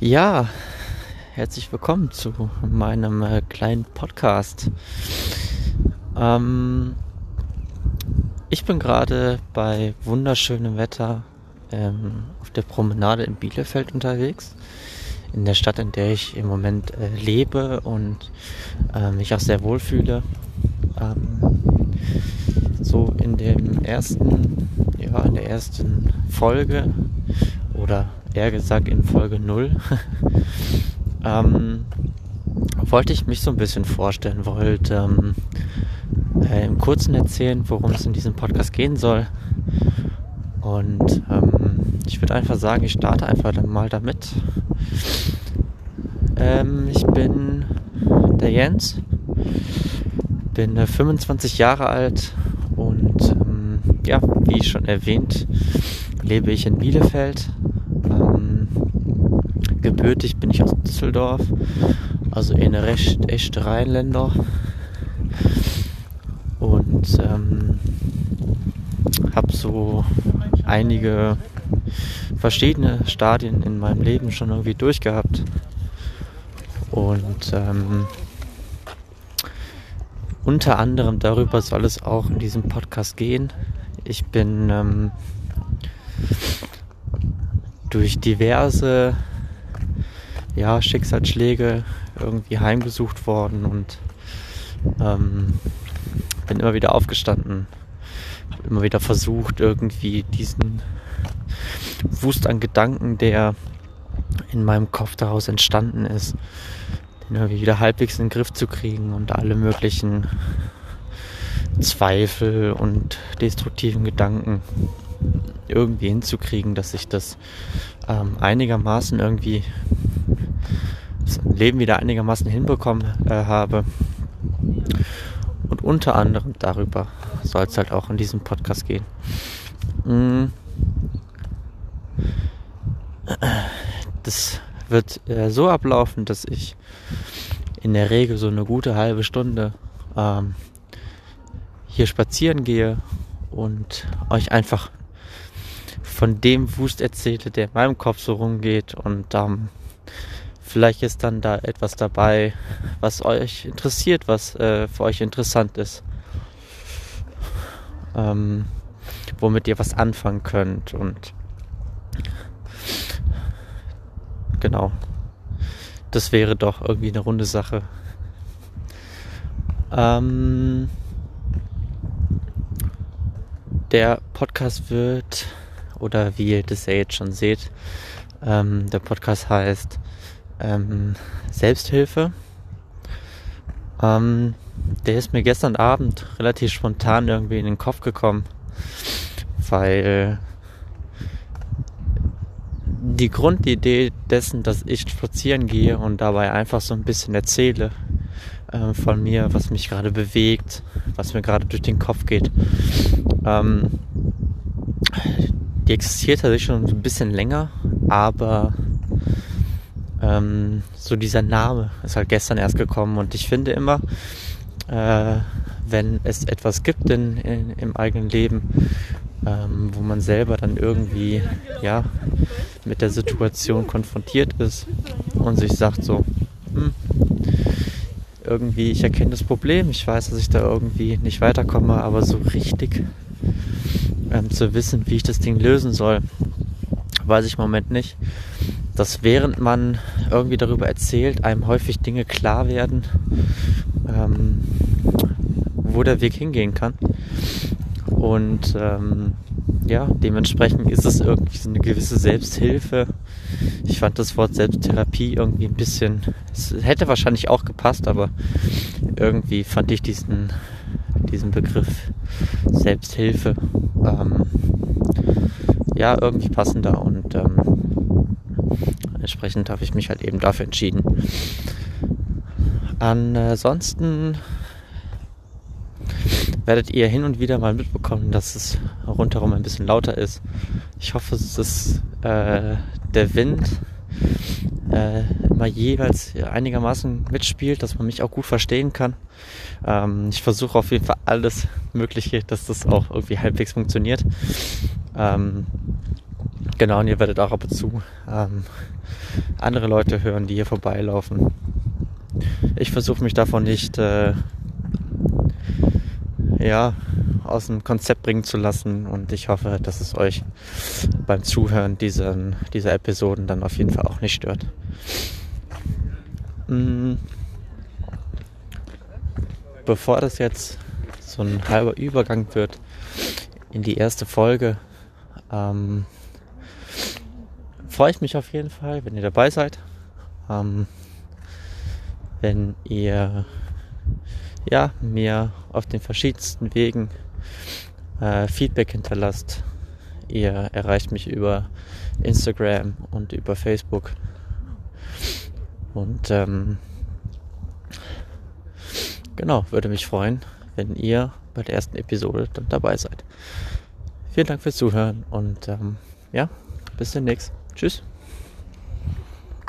Ja, herzlich willkommen zu meinem äh, kleinen Podcast. Ähm, ich bin gerade bei wunderschönem Wetter ähm, auf der Promenade in Bielefeld unterwegs. In der Stadt, in der ich im Moment äh, lebe und äh, mich auch sehr wohl fühle. Ähm, so in dem ersten, ja, in der ersten Folge oder eher gesagt in Folge 0, ähm, wollte ich mich so ein bisschen vorstellen, wollte ähm, äh, im Kurzen erzählen, worum es in diesem Podcast gehen soll. Und ähm, ich würde einfach sagen, ich starte einfach mal damit. Ähm, ich bin der Jens, bin äh, 25 Jahre alt und ähm, ja, wie schon erwähnt, lebe ich in Bielefeld gebürtig bin ich aus Düsseldorf, also in recht echte Rheinländer. Und ähm, habe so einige verschiedene Stadien in meinem Leben schon irgendwie durchgehabt. Und ähm, unter anderem darüber soll es auch in diesem Podcast gehen. Ich bin ähm, durch diverse ja, Schicksalsschläge irgendwie heimgesucht worden und ähm, bin immer wieder aufgestanden, immer wieder versucht, irgendwie diesen Wust an Gedanken, der in meinem Kopf daraus entstanden ist, den irgendwie wieder halbwegs in den Griff zu kriegen und alle möglichen Zweifel und destruktiven Gedanken irgendwie hinzukriegen, dass ich das ähm, einigermaßen irgendwie das Leben wieder einigermaßen hinbekommen äh, habe. Und unter anderem darüber soll es halt auch in diesem Podcast gehen. Mm. Das wird äh, so ablaufen, dass ich in der Regel so eine gute halbe Stunde ähm, hier spazieren gehe und euch einfach von dem Wust erzähle, der in meinem Kopf so rumgeht und ähm, vielleicht ist dann da etwas dabei, was euch interessiert, was äh, für euch interessant ist, ähm, womit ihr was anfangen könnt und genau, das wäre doch irgendwie eine runde Sache. Ähm, der Podcast wird oder wie ihr das ja jetzt schon seht. Ähm, der Podcast heißt ähm, Selbsthilfe. Ähm, der ist mir gestern Abend relativ spontan irgendwie in den Kopf gekommen, weil die Grundidee dessen, dass ich spazieren gehe und dabei einfach so ein bisschen erzähle äh, von mir, was mich gerade bewegt, was mir gerade durch den Kopf geht, ähm, die existiert tatsächlich schon ein bisschen länger, aber ähm, so dieser Name ist halt gestern erst gekommen und ich finde immer, äh, wenn es etwas gibt in, in im eigenen Leben, ähm, wo man selber dann irgendwie ja mit der Situation konfrontiert ist und sich sagt so, hm, irgendwie, ich erkenne das Problem, ich weiß, dass ich da irgendwie nicht weiterkomme, aber so richtig ähm, zu wissen, wie ich das Ding lösen soll, weiß ich im Moment nicht. Dass während man irgendwie darüber erzählt, einem häufig Dinge klar werden, ähm, wo der Weg hingehen kann. Und ähm, ja, dementsprechend ist es irgendwie so eine gewisse Selbsthilfe. Ich fand das Wort Selbsttherapie irgendwie ein bisschen, es hätte wahrscheinlich auch gepasst, aber irgendwie fand ich diesen, diesen Begriff Selbsthilfe ähm, ja irgendwie passender und ähm, entsprechend habe ich mich halt eben dafür entschieden. Ansonsten werdet ihr hin und wieder mal mitbekommen, dass es rundherum ein bisschen lauter ist. Ich hoffe, es ist äh, der Wind äh, immer jeweils einigermaßen mitspielt, dass man mich auch gut verstehen kann. Ähm, ich versuche auf jeden Fall alles Mögliche, dass das auch irgendwie halbwegs funktioniert. Ähm, Genau, und ihr werdet auch ab und zu ähm, andere Leute hören, die hier vorbeilaufen. Ich versuche mich davon nicht äh, ja, aus dem Konzept bringen zu lassen und ich hoffe, dass es euch beim Zuhören diesen, dieser Episoden dann auf jeden Fall auch nicht stört. Mm. Bevor das jetzt so ein halber Übergang wird in die erste Folge, ähm, freue ich mich auf jeden Fall, wenn ihr dabei seid. Ähm, wenn ihr ja, mir auf den verschiedensten Wegen äh, Feedback hinterlasst. Ihr erreicht mich über Instagram und über Facebook. Und ähm, genau, würde mich freuen, wenn ihr bei der ersten Episode dann dabei seid. Vielen Dank fürs Zuhören und ähm, ja, bis demnächst. Tschüss.